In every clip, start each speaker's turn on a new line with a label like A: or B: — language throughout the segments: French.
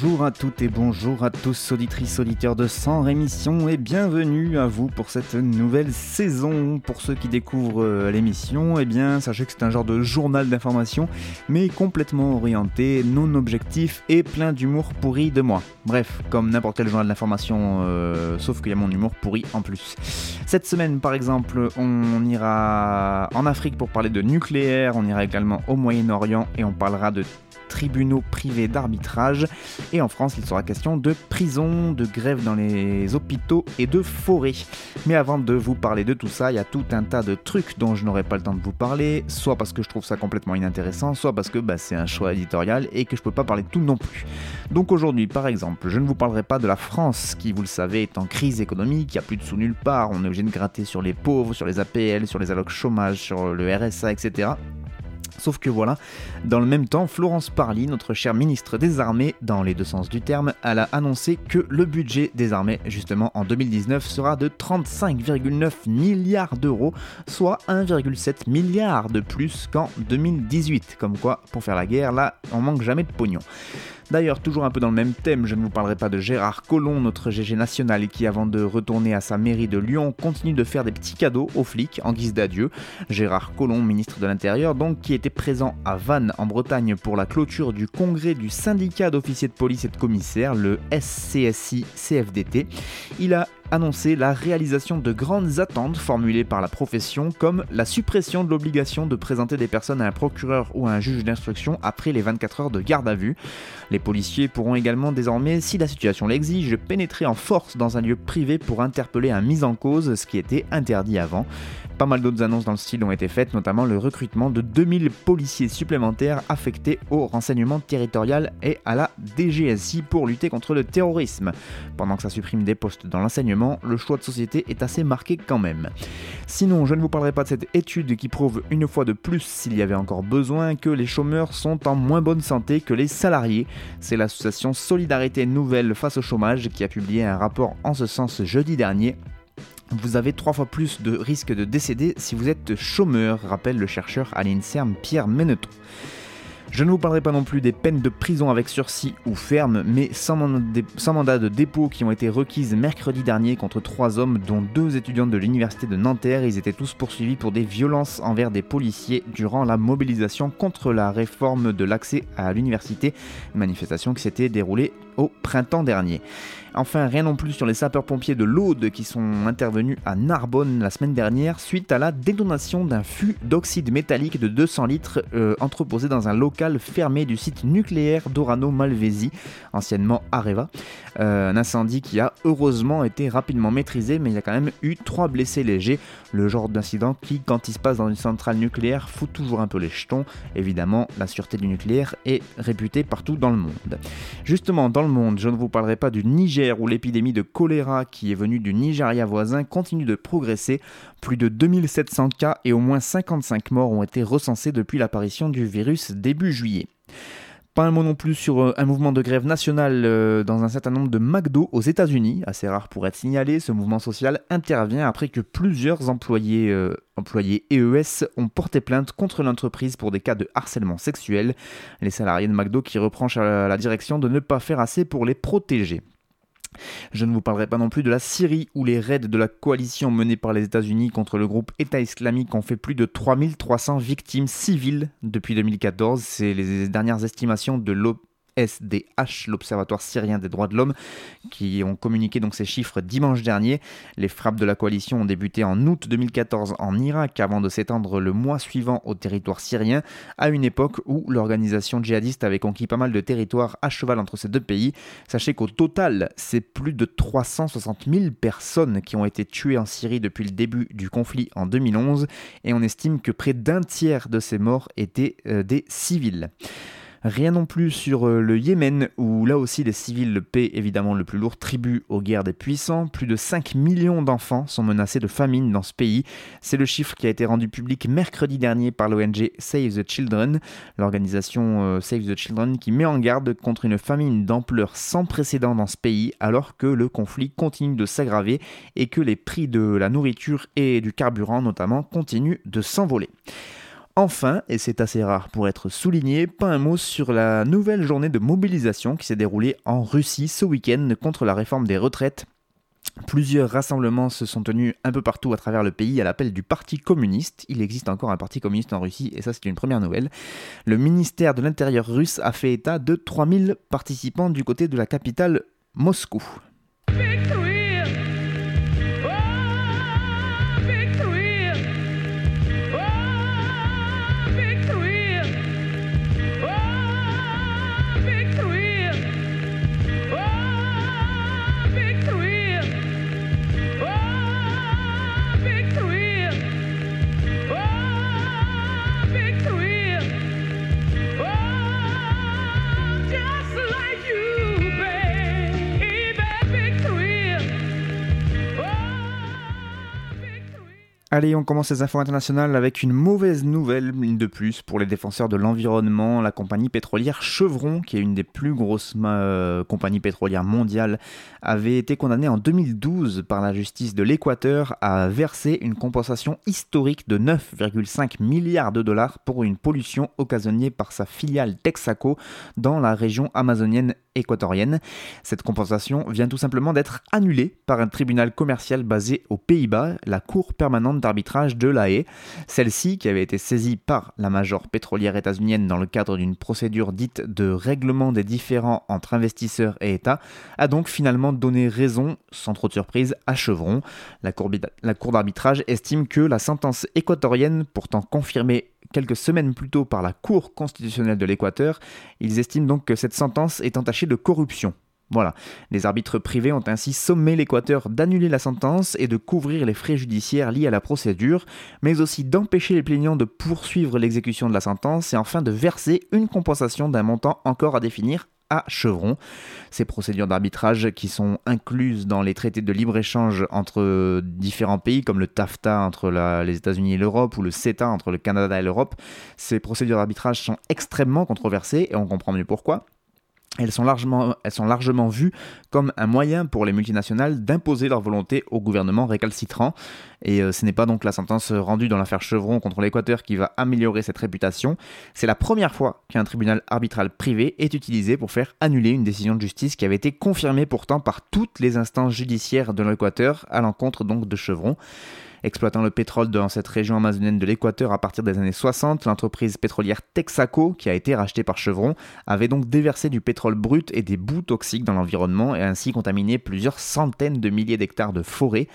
A: Bonjour à toutes et bonjour à tous, auditrices, auditeurs de Sans Rémission, et bienvenue à vous pour cette nouvelle saison. Pour ceux qui découvrent euh, l'émission, eh bien, sachez que c'est un genre de journal d'information, mais complètement orienté, non objectif et plein d'humour pourri de moi. Bref, comme n'importe quel journal d'information, euh, sauf qu'il y a mon humour pourri en plus. Cette semaine, par exemple, on ira en Afrique pour parler de nucléaire, on ira également au Moyen-Orient et on parlera de tribunaux privés d'arbitrage. Et en France, il sera question de prison, de grève dans les hôpitaux et de forêts. Mais avant de vous parler de tout ça, il y a tout un tas de trucs dont je n'aurai pas le temps de vous parler, soit parce que je trouve ça complètement inintéressant, soit parce que bah, c'est un choix éditorial et que je peux pas parler de tout non plus. Donc aujourd'hui, par exemple, je ne vous parlerai pas de la France, qui, vous le savez, est en crise économique, il n'y a plus de sous nulle part, on est obligé de gratter sur les pauvres, sur les APL, sur les allocs chômage, sur le RSA, etc. Sauf que voilà, dans le même temps, Florence Parly, notre chère ministre des Armées, dans les deux sens du terme, elle a annoncé que le budget des armées, justement en 2019, sera de 35,9 milliards d'euros, soit 1,7 milliard de plus qu'en 2018. Comme quoi, pour faire la guerre, là, on manque jamais de pognon. D'ailleurs, toujours un peu dans le même thème, je ne vous parlerai pas de Gérard Collomb, notre GG national, qui avant de retourner à sa mairie de Lyon, continue de faire des petits cadeaux aux flics en guise d'adieu. Gérard Collomb, ministre de l'Intérieur, donc, qui était présent à Vannes, en Bretagne, pour la clôture du congrès du syndicat d'officiers de police et de commissaires, le SCSI-CFDT. Il a annoncé la réalisation de grandes attentes formulées par la profession comme la suppression de l'obligation de présenter des personnes à un procureur ou à un juge d'instruction après les 24 heures de garde à vue. Les policiers pourront également désormais, si la situation l'exige, pénétrer en force dans un lieu privé pour interpeller un mis en cause, ce qui était interdit avant. Pas mal d'autres annonces dans le style ont été faites, notamment le recrutement de 2000 policiers supplémentaires affectés au renseignement territorial et à la DGSI pour lutter contre le terrorisme. Pendant que ça supprime des postes dans l'enseignement, le choix de société est assez marqué quand même. Sinon, je ne vous parlerai pas de cette étude qui prouve une fois de plus, s'il y avait encore besoin, que les chômeurs sont en moins bonne santé que les salariés. C'est l'association Solidarité Nouvelle face au chômage qui a publié un rapport en ce sens jeudi dernier vous avez trois fois plus de risques de décéder si vous êtes chômeur, rappelle le chercheur à l'INSERM Pierre Meneton. Je ne vous parlerai pas non plus des peines de prison avec sursis ou ferme, mais sans, mandat de dépôt qui ont été requises mercredi dernier contre trois hommes, dont deux étudiants de l'université de Nanterre. Ils étaient tous poursuivis pour des violences envers des policiers durant la mobilisation contre la réforme de l'accès à l'université, manifestation qui s'était déroulée au printemps dernier. Enfin, rien non plus sur les sapeurs-pompiers de l'Aude qui sont intervenus à Narbonne la semaine dernière suite à la détonation d'un fût d'oxyde métallique de 200 litres euh, entreposé dans un local fermé du site nucléaire d'Orano Malvesi, anciennement Areva. Euh, un incendie qui a heureusement été rapidement maîtrisé, mais il y a quand même eu trois blessés légers. Le genre d'incident qui, quand il se passe dans une centrale nucléaire, fout toujours un peu les jetons. Évidemment, la sûreté du nucléaire est réputée partout dans le monde. Justement, dans le monde, je ne vous parlerai pas du Niger où l'épidémie de choléra qui est venue du Nigeria voisin continue de progresser. Plus de 2700 cas et au moins 55 morts ont été recensés depuis l'apparition du virus début juillet. Pas un mot non plus sur euh, un mouvement de grève nationale euh, dans un certain nombre de McDo aux États-Unis. Assez rare pour être signalé, ce mouvement social intervient après que plusieurs employés, euh, employés EES ont porté plainte contre l'entreprise pour des cas de harcèlement sexuel. Les salariés de McDo qui reprochent à la direction de ne pas faire assez pour les protéger. Je ne vous parlerai pas non plus de la Syrie où les raids de la coalition menée par les États-Unis contre le groupe État islamique ont fait plus de 3300 victimes civiles depuis 2014. C'est les dernières estimations de SDH, l'Observatoire syrien des droits de l'homme, qui ont communiqué donc ces chiffres dimanche dernier. Les frappes de la coalition ont débuté en août 2014 en Irak avant de s'étendre le mois suivant au territoire syrien, à une époque où l'organisation djihadiste avait conquis pas mal de territoires à cheval entre ces deux pays. Sachez qu'au total, c'est plus de 360 000 personnes qui ont été tuées en Syrie depuis le début du conflit en 2011 et on estime que près d'un tiers de ces morts étaient euh, des civils. Rien non plus sur euh, le Yémen, où là aussi les civils paient évidemment le plus lourd tribut aux guerres des puissants. Plus de 5 millions d'enfants sont menacés de famine dans ce pays. C'est le chiffre qui a été rendu public mercredi dernier par l'ONG Save the Children, l'organisation euh, Save the Children qui met en garde contre une famine d'ampleur sans précédent dans ce pays alors que le conflit continue de s'aggraver et que les prix de la nourriture et du carburant notamment continuent de s'envoler. Enfin, et c'est assez rare pour être souligné, pas un mot sur la nouvelle journée de mobilisation qui s'est déroulée en Russie ce week-end contre la réforme des retraites. Plusieurs rassemblements se sont tenus un peu partout à travers le pays à l'appel du Parti communiste. Il existe encore un Parti communiste en Russie et ça c'est une première nouvelle. Le ministère de l'Intérieur russe a fait état de 3000 participants du côté de la capitale Moscou. Allez, on commence les infos internationales avec une mauvaise nouvelle, de plus, pour les défenseurs de l'environnement. La compagnie pétrolière Chevron, qui est une des plus grosses euh, compagnies pétrolières mondiales, avait été condamnée en 2012 par la justice de l'Équateur à verser une compensation historique de 9,5 milliards de dollars pour une pollution occasionnée par sa filiale Texaco dans la région amazonienne équatorienne. Cette compensation vient tout simplement d'être annulée par un tribunal commercial basé aux Pays-Bas, la Cour permanente d'arbitrage de La Haye. Celle-ci, qui avait été saisie par la major pétrolière états-unienne dans le cadre d'une procédure dite de règlement des différends entre investisseurs et États, a donc finalement donné raison, sans trop de surprise, à Chevron. La Cour, la cour d'arbitrage estime que la sentence équatorienne, pourtant confirmée quelques semaines plus tôt par la Cour constitutionnelle de l'Équateur, ils estiment donc que cette sentence est entachée de corruption. Voilà, les arbitres privés ont ainsi sommé l'Équateur d'annuler la sentence et de couvrir les frais judiciaires liés à la procédure, mais aussi d'empêcher les plaignants de poursuivre l'exécution de la sentence et enfin de verser une compensation d'un montant encore à définir à Chevron. Ces procédures d'arbitrage qui sont incluses dans les traités de libre-échange entre différents pays comme le TAFTA entre les États-Unis et l'Europe ou le CETA entre le Canada et l'Europe, ces procédures d'arbitrage sont extrêmement controversées et on comprend mieux pourquoi. Elles sont, largement, elles vues comme un moyen pour les multinationales d'imposer leur volonté au gouvernement récalcitrant. Et euh, ce n'est pas donc la sentence rendue dans l'affaire Chevron contre l'Équateur qui va améliorer cette réputation. C'est la première fois qu'un tribunal arbitral privé est utilisé pour faire annuler une décision de justice qui avait été confirmée pourtant par toutes les instances judiciaires de l'Équateur à l'encontre donc de Chevron. Exploitant le pétrole dans cette région amazonienne de l'Équateur à partir des années 60, l'entreprise pétrolière Texaco, qui a été rachetée par Chevron, avait donc déversé du pétrole brut et des bouts toxiques dans l'environnement et ainsi contaminé plusieurs centaines de milliers d'hectares de forêts.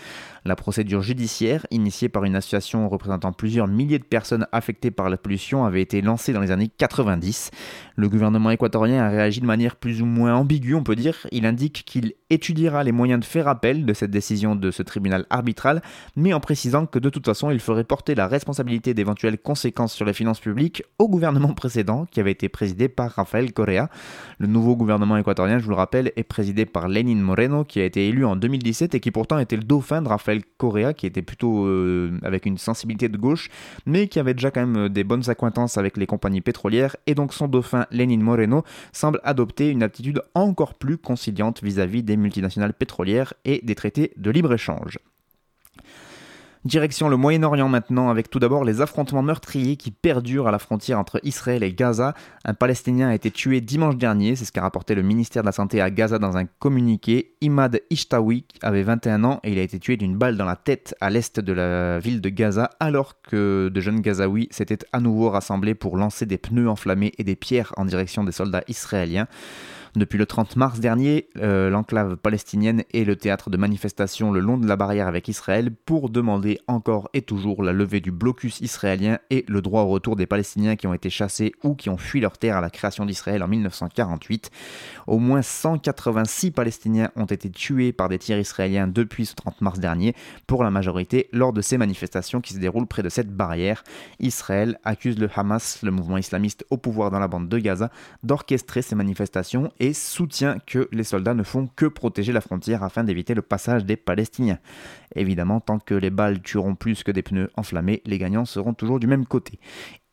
A: La procédure judiciaire, initiée par une association représentant plusieurs milliers de personnes affectées par la pollution, avait été lancée dans les années 90. Le gouvernement équatorien a réagi de manière plus ou moins ambiguë, on peut dire. Il indique qu'il étudiera les moyens de faire appel de cette décision de ce tribunal arbitral, mais en précisant que de toute façon, il ferait porter la responsabilité d'éventuelles conséquences sur les finances publiques au gouvernement précédent, qui avait été présidé par Rafael Correa. Le nouveau gouvernement équatorien, je vous le rappelle, est présidé par Lenin Moreno, qui a été élu en 2017 et qui pourtant était le dauphin de Rafael Correa, qui était plutôt euh, avec une sensibilité de gauche, mais qui avait déjà quand même euh, des bonnes acquaintances avec les compagnies pétrolières, et donc son dauphin Lenin Moreno semble adopter une attitude encore plus conciliante vis-à-vis -vis des multinationales pétrolières et des traités de libre-échange. Direction le Moyen-Orient maintenant, avec tout d'abord les affrontements meurtriers qui perdurent à la frontière entre Israël et Gaza. Un Palestinien a été tué dimanche dernier, c'est ce qu'a rapporté le ministère de la Santé à Gaza dans un communiqué. Imad Ishtawi avait 21 ans et il a été tué d'une balle dans la tête à l'est de la ville de Gaza alors que de jeunes Gazaouis s'étaient à nouveau rassemblés pour lancer des pneus enflammés et des pierres en direction des soldats israéliens. Depuis le 30 mars dernier, euh, l'enclave palestinienne est le théâtre de manifestations le long de la barrière avec Israël pour demander encore et toujours la levée du blocus israélien et le droit au retour des Palestiniens qui ont été chassés ou qui ont fui leur terre à la création d'Israël en 1948. Au moins 186 Palestiniens ont été tués par des tirs israéliens depuis ce 30 mars dernier, pour la majorité lors de ces manifestations qui se déroulent près de cette barrière. Israël accuse le Hamas, le mouvement islamiste au pouvoir dans la bande de Gaza, d'orchestrer ces manifestations et soutient que les soldats ne font que protéger la frontière afin d'éviter le passage des Palestiniens. Évidemment, tant que les balles tueront plus que des pneus enflammés, les gagnants seront toujours du même côté.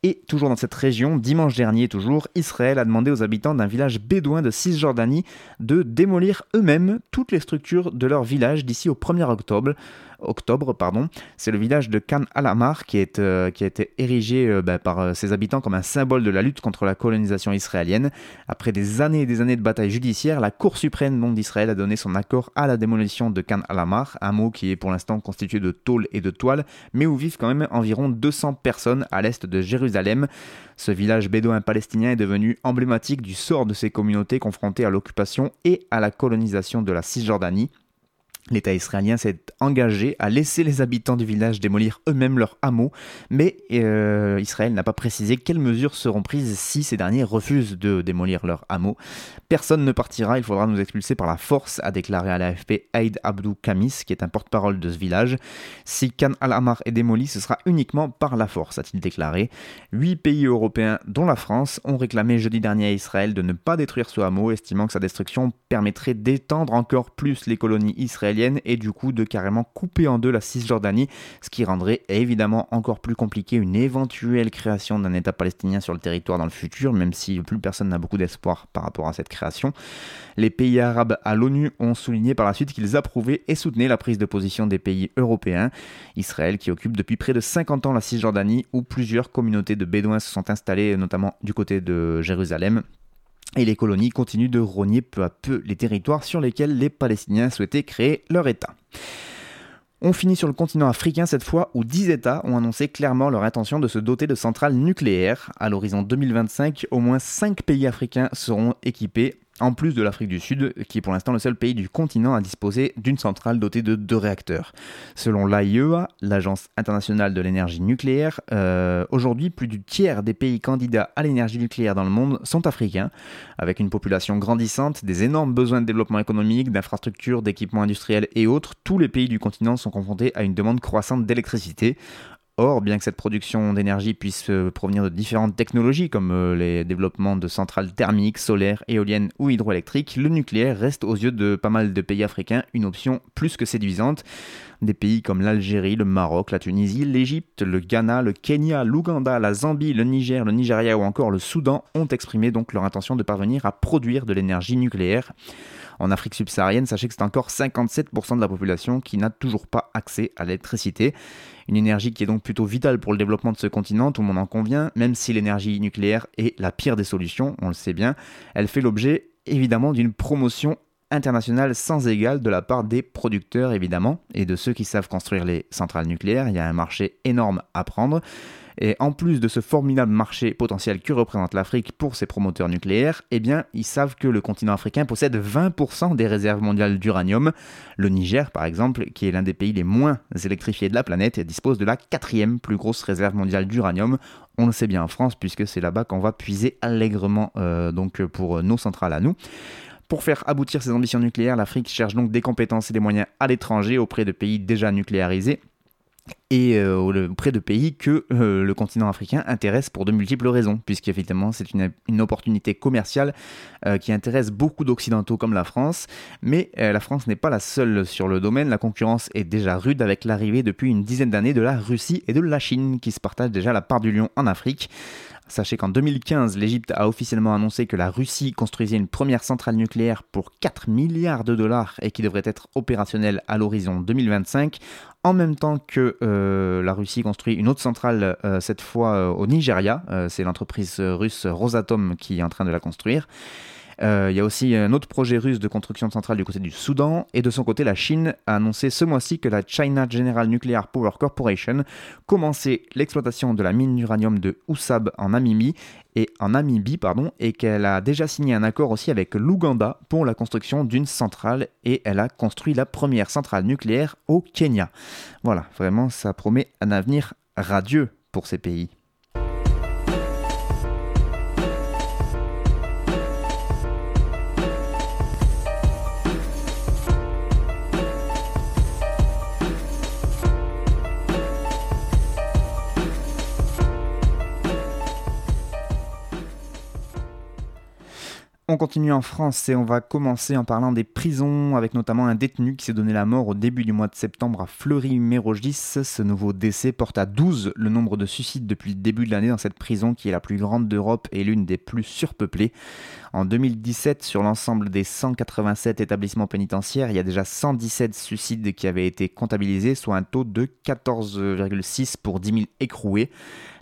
A: Et toujours dans cette région, dimanche dernier toujours, Israël a demandé aux habitants d'un village bédouin de Cisjordanie de démolir eux-mêmes toutes les structures de leur village d'ici au 1er octobre octobre. pardon. C'est le village de Khan al-Amar qui, euh, qui a été érigé euh, bah, par euh, ses habitants comme un symbole de la lutte contre la colonisation israélienne. Après des années et des années de bataille judiciaire, la Cour suprême d'Israël a donné son accord à la démolition de Khan al-Amar, un mot qui est pour l'instant constitué de tôle et de toile, mais où vivent quand même environ 200 personnes à l'est de Jérusalem. Ce village bédouin palestinien est devenu emblématique du sort de ces communautés confrontées à l'occupation et à la colonisation de la Cisjordanie. L'État israélien s'est engagé à laisser les habitants du village démolir eux-mêmes leurs hameaux, mais euh, Israël n'a pas précisé quelles mesures seront prises si ces derniers refusent de démolir leurs hameaux. Personne ne partira, il faudra nous expulser par la force, a déclaré à l'AFP Aïd Abdou Kamis, qui est un porte-parole de ce village. Si Khan al-Amar est démoli, ce sera uniquement par la force, a-t-il déclaré. Huit pays européens, dont la France, ont réclamé jeudi dernier à Israël de ne pas détruire ce hameau, estimant que sa destruction permettrait d'étendre encore plus les colonies israéliennes et du coup de carrément couper en deux la Cisjordanie, ce qui rendrait évidemment encore plus compliqué une éventuelle création d'un État palestinien sur le territoire dans le futur, même si plus personne n'a beaucoup d'espoir par rapport à cette création. Les pays arabes à l'ONU ont souligné par la suite qu'ils approuvaient et soutenaient la prise de position des pays européens. Israël qui occupe depuis près de 50 ans la Cisjordanie où plusieurs communautés de Bédouins se sont installées, notamment du côté de Jérusalem, et les colonies continuent de rogner peu à peu les territoires sur lesquels les Palestiniens souhaitaient créer leur État. On finit sur le continent africain cette fois où 10 États ont annoncé clairement leur intention de se doter de centrales nucléaires. À l'horizon 2025, au moins 5 pays africains seront équipés en plus de l'Afrique du Sud, qui est pour l'instant le seul pays du continent à disposer d'une centrale dotée de deux réacteurs. Selon l'AIEA, l'Agence internationale de l'énergie nucléaire, euh, aujourd'hui plus du tiers des pays candidats à l'énergie nucléaire dans le monde sont africains, avec une population grandissante, des énormes besoins de développement économique, d'infrastructures, d'équipements industriels et autres, tous les pays du continent sont confrontés à une demande croissante d'électricité. Or, bien que cette production d'énergie puisse euh, provenir de différentes technologies comme euh, les développements de centrales thermiques, solaires, éoliennes ou hydroélectriques, le nucléaire reste aux yeux de pas mal de pays africains une option plus que séduisante. Des pays comme l'Algérie, le Maroc, la Tunisie, l'Égypte, le Ghana, le Kenya, l'Ouganda, la Zambie, le Niger, le Nigeria ou encore le Soudan ont exprimé donc leur intention de parvenir à produire de l'énergie nucléaire. En Afrique subsaharienne, sachez que c'est encore 57% de la population qui n'a toujours pas accès à l'électricité. Une énergie qui est donc plutôt vitale pour le développement de ce continent, tout le monde en convient, même si l'énergie nucléaire est la pire des solutions, on le sait bien, elle fait l'objet évidemment d'une promotion internationale sans égale de la part des producteurs évidemment et de ceux qui savent construire les centrales nucléaires. Il y a un marché énorme à prendre. Et en plus de ce formidable marché potentiel que représente l'Afrique pour ses promoteurs nucléaires, eh bien, ils savent que le continent africain possède 20% des réserves mondiales d'uranium. Le Niger, par exemple, qui est l'un des pays les moins électrifiés de la planète, dispose de la quatrième plus grosse réserve mondiale d'uranium. On le sait bien en France, puisque c'est là-bas qu'on va puiser allègrement euh, donc pour nos centrales à nous. Pour faire aboutir ses ambitions nucléaires, l'Afrique cherche donc des compétences et des moyens à l'étranger auprès de pays déjà nucléarisés et euh, auprès de pays que euh, le continent africain intéresse pour de multiples raisons, puisqu'effectivement c'est une, opportunité commerciale euh, qui intéresse beaucoup d'Occidentaux comme la France, mais la France n'est pas la seule sur le domaine, la concurrence est déjà rude avec l'arrivée depuis une dizaine d'années de la Russie et de la Chine qui se partagent déjà la part du lion en Afrique. Sachez qu'en 2015, l'Égypte a officiellement annoncé que la Russie construisait une première centrale nucléaire pour 4 milliards de dollars et qui devrait être opérationnelle à l'horizon 2025, en même temps que euh, la Russie construit une autre centrale, euh, cette fois euh, au Nigeria. C'est l'entreprise russe Rosatom qui est en train de la construire. Euh, il y a aussi un autre projet russe de construction de centrale du côté du Soudan. Et de son côté, la Chine a annoncé ce mois-ci que la China General Nuclear Power Corporation commençait l'exploitation de la mine d'uranium de Oussab en Namibie et en pardon et qu'elle a déjà signé un accord aussi avec l'Ouganda pour la construction d'une centrale et elle a construit la première centrale nucléaire au Kenya. Voilà, vraiment ça promet un avenir radieux pour ces pays. On continue en France et on va commencer en parlant des prisons avec notamment un détenu qui s'est donné la mort au début du mois de septembre à Fleury-Mérogis. Ce nouveau décès porte à 12 le nombre de suicides depuis le début de l'année dans cette prison qui est la plus grande d'Europe et l'une des plus surpeuplées. En 2017, sur l'ensemble des 187 établissements pénitentiaires, il y a déjà 117 suicides qui avaient été comptabilisés, soit un taux de 14,6 pour 10 000 écroués.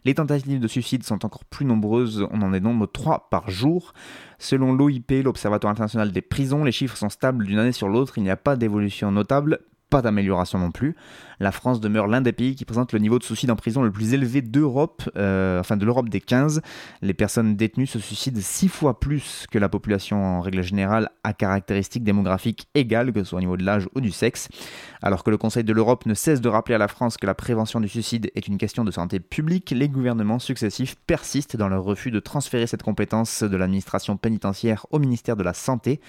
A: Les tentatives de suicide sont encore plus nombreuses, on en est nombre 3 par jour. Selon l'OIP, l'Observatoire international des prisons, les chiffres sont stables d'une année sur l'autre, il n'y a pas d'évolution notable, pas d'amélioration non plus. La France demeure l'un des pays qui présente le niveau de suicide en prison le plus élevé d'Europe, euh, enfin de l'Europe des 15. Les personnes détenues se suicident six fois plus que la population en règle générale à caractéristiques démographiques égales, que ce soit au niveau de l'âge ou du sexe. Alors que le Conseil de l'Europe ne cesse de rappeler à la France que la prévention du suicide est une question de santé publique, les gouvernements successifs persistent dans leur refus de transférer cette compétence de l'administration pénitentiaire au ministère de la Santé.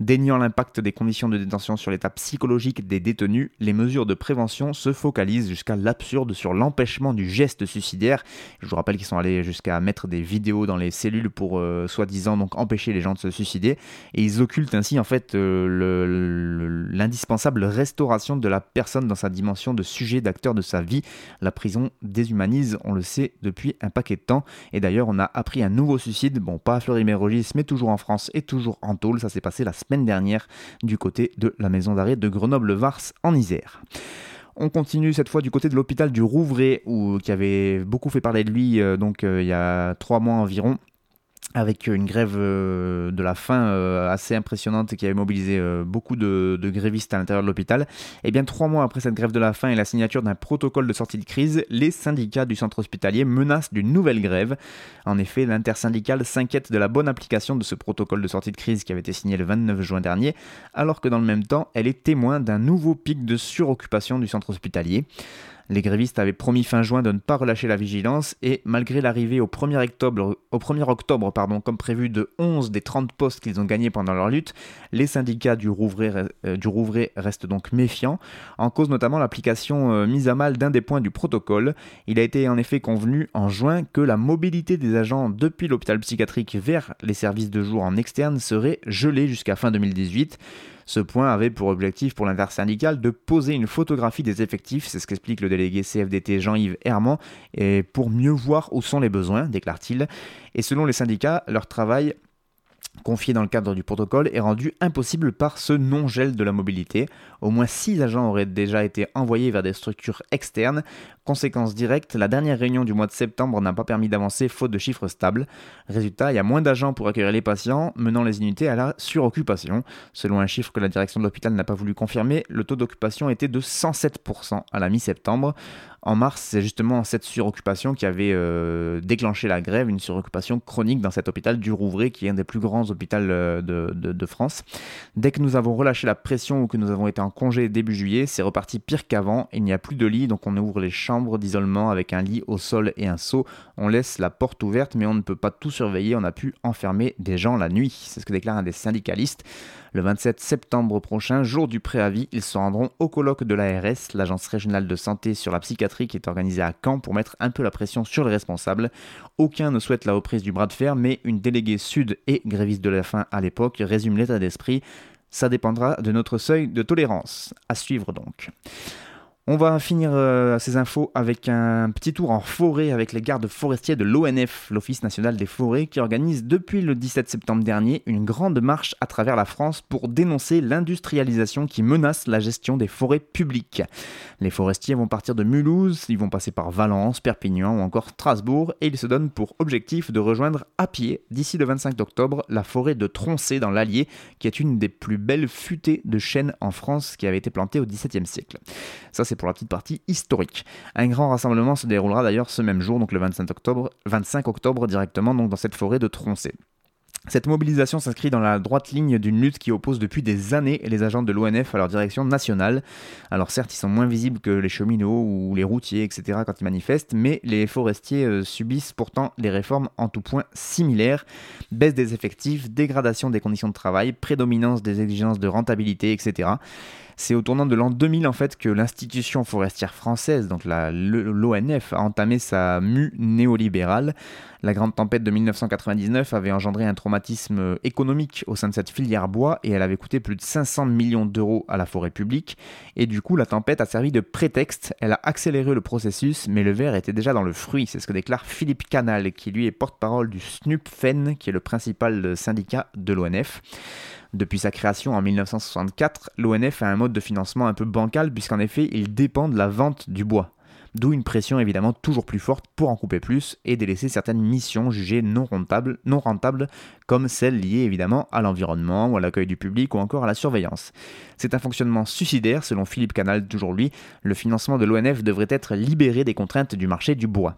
A: Déniant l'impact des conditions de détention sur l'état psychologique des détenus, les mesures de prévention se focalisent jusqu'à l'absurde sur l'empêchement du geste suicidaire. Je vous rappelle qu'ils sont allés jusqu'à mettre des vidéos dans les cellules pour euh, soi-disant donc empêcher les gens de se suicider et ils occultent ainsi en fait euh, l'indispensable restauration de la personne dans sa dimension de sujet d'acteur de sa vie. La prison déshumanise, on le sait depuis un paquet de temps et d'ailleurs on a appris un nouveau suicide, bon pas à Fleury-Mérogis mais toujours en France et toujours en tôle, ça s'est passé la semaine dernière du côté de la maison d'arrêt de Grenoble-Vars en Isère. On continue cette fois du côté de l'hôpital du Rouvray, où, qui avait beaucoup fait parler de lui euh, donc euh, il y a trois mois environ avec une grève euh, de la faim euh, assez impressionnante qui avait mobilisé euh, beaucoup de, grévistes à l'intérieur de l'hôpital. Et eh bien trois mois après cette grève de la faim et la signature d'un protocole de sortie de crise, les syndicats du centre hospitalier menacent d'une nouvelle grève. En effet, l'intersyndicale s'inquiète de la bonne application de ce protocole de sortie de crise qui avait été signé le 29 juin dernier, alors que dans le même temps, elle est témoin d'un nouveau pic de suroccupation du centre hospitalier. Les grévistes avaient promis fin juin de ne pas relâcher la vigilance et malgré l'arrivée au 1er octobre, au 1er octobre pardon, comme prévu de 11 des 30 postes qu'ils ont gagnés pendant leur lutte, les syndicats du Rouvray, euh, restent donc méfiants, en cause notamment l'application euh, mise à mal d'un des points du protocole. Il a été en effet convenu en juin que la mobilité des agents depuis l'hôpital psychiatrique vers les services de jour en externe serait gelée jusqu'à fin 2018. Ce point avait pour objectif pour l'intersyndicale de poser une photographie des effectifs, c'est ce qu'explique le délégué CFDT Jean-Yves Herman, et pour mieux voir où sont les besoins, déclare-t-il. Et selon les syndicats, leur travail confié dans le cadre du protocole est rendu impossible par ce non-gel de la mobilité. Au moins 6 agents auraient déjà été envoyés vers des structures externes. Conséquence directe, la dernière réunion du mois de septembre n'a pas permis d'avancer faute de chiffres stables. Résultat, il y a moins d'agents pour accueillir les patients, menant les unités à la suroccupation. Selon un chiffre que la direction de l'hôpital n'a pas voulu confirmer, le taux d'occupation était de 107% à la mi-septembre. En mars, c'est justement cette suroccupation qui avait euh, déclenché la grève, une suroccupation chronique dans cet hôpital du Rouvray, qui est un des plus grands hôpitaux euh, de, France. Dès que nous avons relâché la pression ou que nous avons été en congé début juillet, c'est reparti pire qu'avant. Il n'y a plus de lit, donc on ouvre les chambres d'isolement avec un lit au sol et un seau. On laisse la porte ouverte, mais on ne peut pas tout surveiller. On a pu enfermer des gens la nuit. C'est ce que déclare un des syndicalistes. Le 27 septembre prochain, jour du préavis, ils se rendront au colloque de l'ARS, l'Agence régionale de santé sur la psychiatrie qui est organisée à Caen pour mettre un peu la pression sur les responsables. Aucun ne souhaite la reprise du bras de fer, mais une déléguée sud et gréviste de la faim à l'époque résume l'état d'esprit. Ça dépendra de notre seuil de tolérance. À suivre donc. On va finir euh, ces infos avec un petit tour en forêt avec les gardes forestiers de l'ONF, l'Office national des forêts, qui organise depuis le 17 septembre dernier une grande marche à travers la France pour dénoncer l'industrialisation qui menace la gestion des forêts publiques. Les forestiers vont partir de Mulhouse, ils vont passer par Valence, Perpignan ou encore Strasbourg et ils se donnent pour objectif de rejoindre à pied d'ici le 25 octobre la forêt de Troncé dans l'Allier, qui est une des plus belles futées de chênes en France qui avait été plantée au XVIIe siècle. Ça pour la petite partie historique. Un grand rassemblement se déroulera d'ailleurs ce même jour, donc le 25 octobre, 25 octobre directement donc dans cette forêt de Troncé. Cette mobilisation s'inscrit dans la droite ligne d'une lutte qui oppose depuis des années les agents de l'ONF à leur direction nationale. Alors certes, ils sont moins visibles que les cheminots ou les routiers, etc. quand ils manifestent, mais les forestiers euh, subissent pourtant des réformes en tout point similaires. Baisse des effectifs, dégradation des conditions de travail, prédominance des exigences de rentabilité, etc. C'est au tournant de l'an 2000 en fait que l'institution forestière française, donc l'ONF, a entamé sa mue néolibérale. La grande tempête de 1999 avait engendré un traumatisme économique au sein de cette filière bois et elle avait coûté plus de 500 millions d'euros à la forêt publique. Et du coup, la tempête a servi de prétexte. Elle a accéléré le processus, mais le verre était déjà dans le fruit. C'est ce que déclare Philippe Canal, qui lui est porte-parole du SNUPFEN, qui est le principal syndicat de l'ONF. Depuis sa création en 1964, l'ONF a un mode de financement un peu bancal puisqu'en effet il dépend de la vente du bois. D'où une pression évidemment toujours plus forte pour en couper plus et délaisser certaines missions jugées non rentables, non rentables comme celles liées évidemment à l'environnement ou à l'accueil du public ou encore à la surveillance. C'est un fonctionnement suicidaire selon Philippe Canal, toujours lui. Le financement de l'ONF devrait être libéré des contraintes du marché du bois.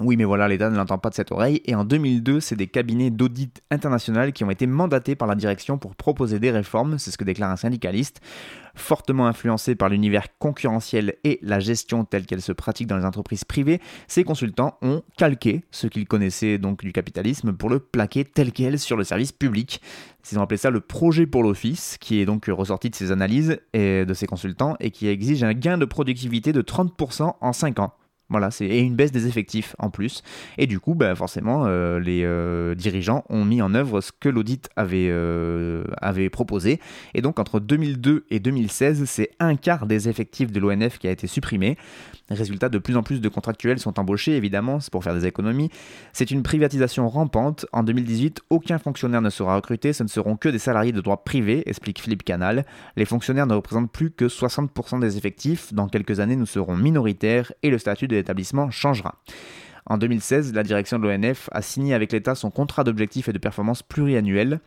A: Oui, mais voilà, l'État ne l'entend pas de cette oreille. Et en 2002, c'est des cabinets d'audit international qui ont été mandatés par la direction pour proposer des réformes, c'est ce que déclare un syndicaliste. Fortement influencé par l'univers concurrentiel et la gestion telle qu'elle se pratique dans les entreprises privées, ces consultants ont calqué ce qu'ils connaissaient donc du capitalisme pour le plaquer tel quel sur le service public. Ils ont appelé ça le projet pour l'office, qui est donc ressorti de ces analyses et de ces consultants et qui exige un gain de productivité de 30% en 5 ans. Voilà, c'est et une baisse des effectifs en plus. Et du coup, bah, forcément, euh, les euh, dirigeants ont mis en œuvre ce que l'audit avait, euh, avait proposé. Et donc, entre 2002 et 2016, c'est un quart des effectifs de l'ONF qui a été supprimé. Résultat, de plus en plus de contractuels sont embauchés, évidemment, c'est pour faire des économies. C'est une privatisation rampante. En 2018, aucun fonctionnaire ne sera recruté, ce ne seront que des salariés de droit privé, explique Philippe Canal. Les fonctionnaires ne représentent plus que 60% des effectifs. Dans quelques années, nous serons minoritaires et le statut de changera. En 2016, la direction de l'ONF a signé avec l'État son contrat d'objectifs et de performance pluriannuel.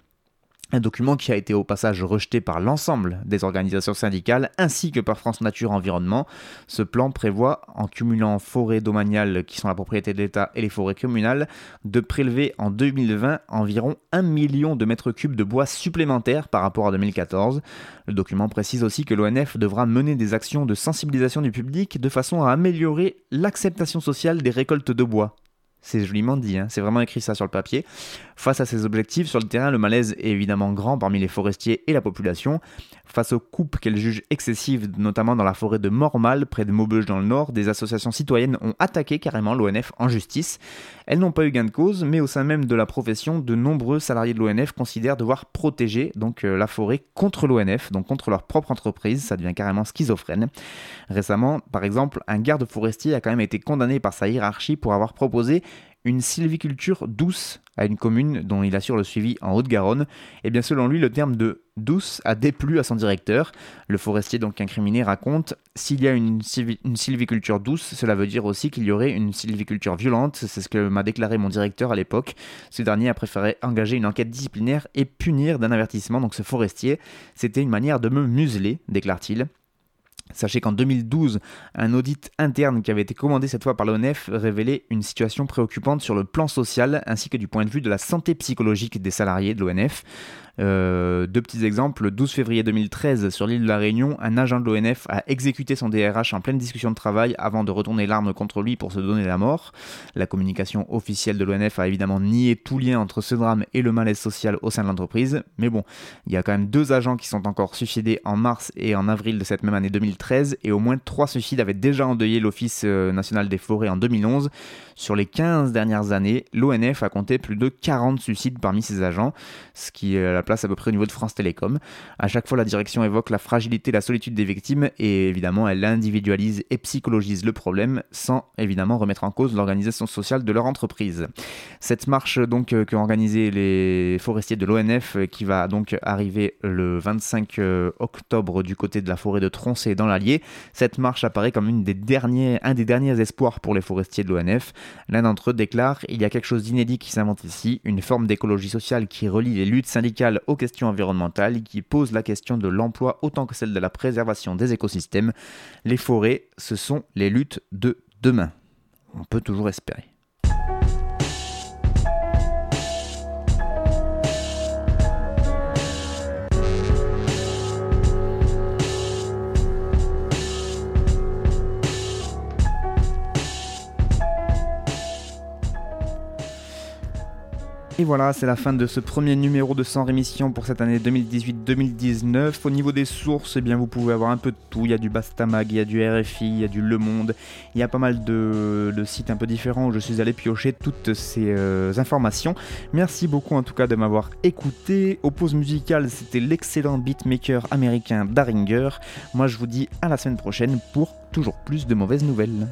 A: Un document qui a été au passage rejeté par l'ensemble des organisations syndicales ainsi que par France Nature Environnement. Ce plan prévoit, en cumulant forêts domaniales qui sont la propriété de l'État et les forêts communales, de prélever en 2020 environ 1 million de mètres cubes de bois supplémentaires par rapport à 2014. Le document précise aussi que l'ONF devra mener des actions de sensibilisation du public de façon à améliorer l'acceptation sociale des récoltes de bois. C'est joliment dit, hein. c'est vraiment écrit ça sur le papier. Face à ces objectifs, sur le terrain, le malaise est évidemment grand parmi les forestiers et la population. Face aux coupes qu'elle juge excessives, notamment dans la forêt de Mormal, près de Maubeuge dans le nord, des associations citoyennes ont attaqué carrément l'ONF en justice. Elles n'ont pas eu gain de cause, mais au sein même de la profession, de nombreux salariés de l'ONF considèrent devoir protéger donc euh, la forêt contre l'ONF, donc contre leur propre entreprise. Ça devient carrément schizophrène. Récemment, par exemple, un garde forestier a quand même été condamné par sa hiérarchie pour avoir proposé une sylviculture douce à une commune dont il assure le suivi en Haute-Garonne, et bien selon lui le terme de douce a déplu à son directeur. Le forestier donc incriminé raconte s'il y a une, une, sylviculture douce, cela veut dire aussi qu'il y aurait une sylviculture violente, c'est ce que m'a déclaré mon directeur à l'époque. Ce dernier a préféré engager une enquête disciplinaire et punir d'un avertissement donc ce forestier. C'était une manière de me museler, déclare-t-il. Sachez qu'en 2012, un audit interne qui avait été commandé cette fois par l'ONF révélait une situation préoccupante sur le plan social ainsi que du point de vue de la santé psychologique des salariés de l'ONF. Euh, deux petits exemples. Le 12 février 2013, sur l'île de la Réunion, un agent de l'ONF a exécuté son DRH en pleine discussion de travail avant de retourner l'arme contre lui pour se donner la mort. La communication officielle de l'ONF a évidemment nié tout lien entre ce drame et le malaise social au sein de l'entreprise. Mais bon, il y a quand même deux agents qui sont encore suicidés en mars et en avril de cette même année 2013 et au moins trois suicides avaient déjà endeuillé l'Office euh, national des forêts en 2011. Sur les 15 dernières années, l'ONF a compté plus de 40 suicides parmi ses agents, ce qui la place à peu près au niveau de France Télécom. À chaque fois, la direction évoque la fragilité, la solitude des victimes et évidemment, elle individualise et psychologise le problème sans évidemment remettre en cause l'organisation sociale de leur entreprise. Cette marche donc euh, qu'ont les forestiers de l'ONF euh, qui va donc arriver le 25 euh, octobre du côté de la forêt de Troncé dans l'Allier. Cette marche apparaît comme une des derniers, un des derniers espoirs pour les forestiers de l'ONF. L'un d'entre eux déclare Il y a quelque chose d'inédit qui s'invente ici, une forme d'écologie sociale qui relie les luttes syndicales aux questions environnementales, qui pose la question de l'emploi autant que celle de la préservation des écosystèmes. Les forêts, ce sont les luttes de demain. On peut toujours espérer. Et voilà, c'est la fin de ce premier numéro de Sans Rémission pour cette année 2018-2019. Au niveau des sources, eh bien, vous pouvez avoir un peu de tout. Il y a du Bastamag, il y a du RFI, il y a du Le Monde. Il y a pas mal de, sites un peu différents où je suis allé piocher toutes ces euh, informations. Merci beaucoup en tout cas de m'avoir écouté. Aux pauses musicales, c'était l'excellent beatmaker américain Daringer. Moi, je vous dis à la semaine prochaine pour toujours plus de mauvaises nouvelles.